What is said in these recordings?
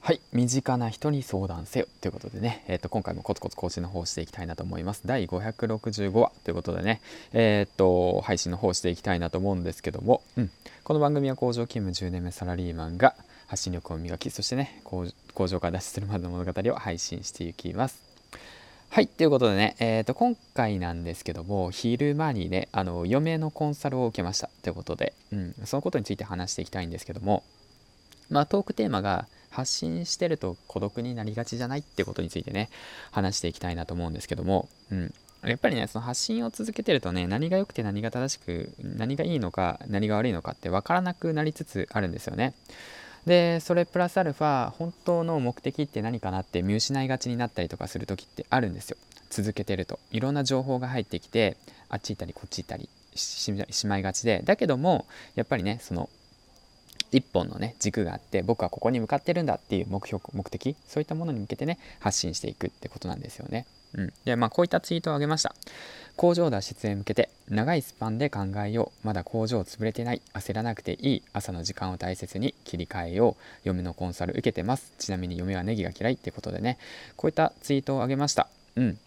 はい身近な人に相談せよということでね、えー、と今回もコツコツ更新の方をしていきたいなと思います第565話ということでねえっ、と配信の方していきたいなと思うんですけども、うん、この番組は工場勤務10年目サラリーマンが発信力を磨きそしてね工場から脱出するまでの物語を配信していきますはい。ということでね、えー、と、今回なんですけども、昼間にね、あの、嫁のコンサルを受けました。ということで、うん、そのことについて話していきたいんですけども、まあ、トークテーマが、発信してると孤独になりがちじゃないってことについてね話していきたいなと思うんですけども、うん、やっぱりねその発信を続けてるとね何が良くて何が正しく何がいいのか何が悪いのかって分からなくなりつつあるんですよね。でそれプラスアルファ本当の目的って何かなって見失いがちになったりとかする時ってあるんですよ。続けてると。いろんな情報が入ってきてあっち行ったりこっち行ったりしまいがちで。だけどもやっぱりねその一本のね軸があって僕はここに向かってるんだっていう目標目的そういったものに向けてね発信していくってことなんですよね。うん、でまあこういったツイートをあげました。工場脱出へ向けて長いスパンで考えよう。まだ工場潰れてない焦らなくていい朝の時間を大切に切り替えよう。嫁のコンサル受けてます。ちなみに嫁はネギが嫌いってことでね。こういったツイートをあげました。うん。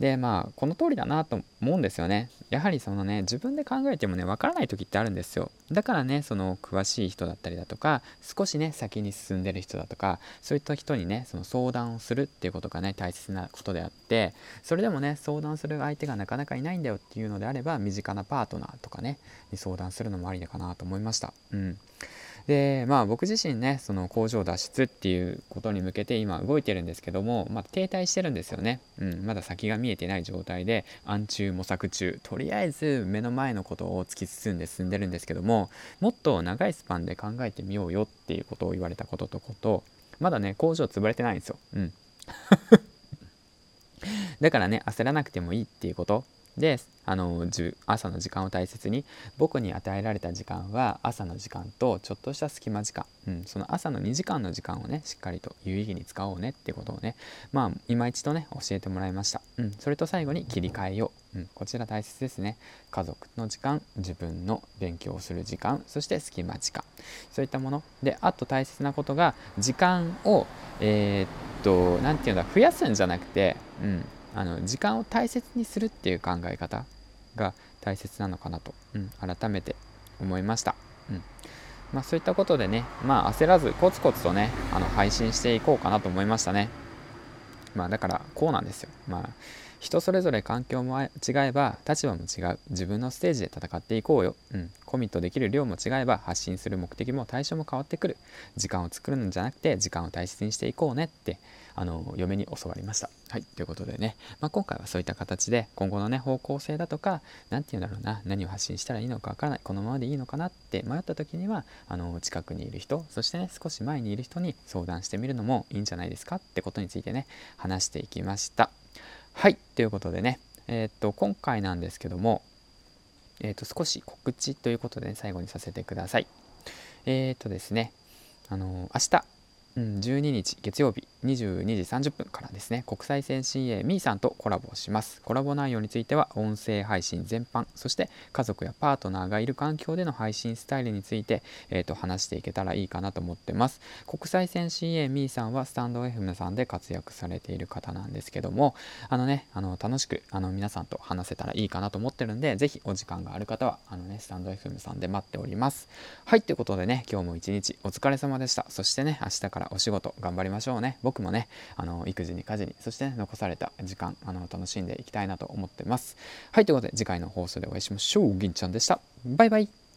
でまあこの通りだなと思うんですよね。やはりそのね自分で考えてもねわからない時ってあるんですよ。だからねその詳しい人だったりだとか少しね先に進んでる人だとかそういった人にねその相談をするっていうことがね大切なことであってそれでもね相談する相手がなかなかいないんだよっていうのであれば身近なパートナーとかねに相談するのもありかなと思いました。うん。でまあ僕自身ねその工場脱出っていうことに向けて今動いてるんですけども、まあ、停滞してるんですよね、うん、まだ先が見えてない状態で暗中模索中。とりあえず目の前のことを突き進んで進んでるんですけどももっと長いスパンで考えてみようよっていうことを言われたこととことまだね工場潰れてないんですよ、うん。だからね焦らなくてもいいっていうこと。であの朝の時間を大切に僕に与えられた時間は朝の時間とちょっとした隙間時間、うん、その朝の2時間の時間をねしっかりと有意義に使おうねってことをねまあ今一度ね教えてもらいました、うん、それと最後に切り替えよう、うん、こちら大切ですね。家族の時間自分の勉強をする時間そして隙間時間。そういったもの。であと大切なことが時間をえー、っと何て言うんだ増やすんじゃなくてうんあの時間を大切にするっていう考え方が大切なのかなと、うん、改めて思いました。うんまあ、そういったことでね、まあ、焦らずコツコツとねあの配信していこうかなと思いましたね。まあ、だからこうなんですよ。まあ人それぞれ環境も違えば立場も違う。自分のステージで戦っていこうよ、うん、コミットできる量も違えば発信する目的も対象も変わってくる。時間を作るのじゃなくて時間を大切にしていこうねってあの嫁に教わりました。はい。ということでね、まあ、今回はそういった形で今後のね方向性だとか何て言うんだろうな。何を発信したらいいのかわからない。このままでいいのかなって迷った時にはあの近くにいる人そしてね少し前にいる人に相談してみるのもいいんじゃないですかってことについてね話していきました。はいということでねえー、っと今回なんですけどもえー、っと少し告知ということで、ね、最後にさせてください。えー、っとですねあの明日12日月曜日22時30分からですね。国際線 CA ミーさんとコラボします。コラボ内容については音声配信全般そして家族やパートナーがいる環境での配信スタイルについて、えー、と話していけたらいいかなと思ってます。国際線 CA ミーさんはスタンド FM さんで活躍されている方なんですけどもあのねあの楽しくあの皆さんと話せたらいいかなと思ってるんでぜひお時間がある方はあのねスタンド FM さんで待っております。はいということでね今日も一日お疲れ様でした。そしてね明日からからお仕事頑張りましょうね。僕もねあの育児に家事にそして、ね、残された時間あの楽しんでいきたいなと思ってます。はいということで次回の放送でお会いしましょう。銀ちゃんでした。バイバイ。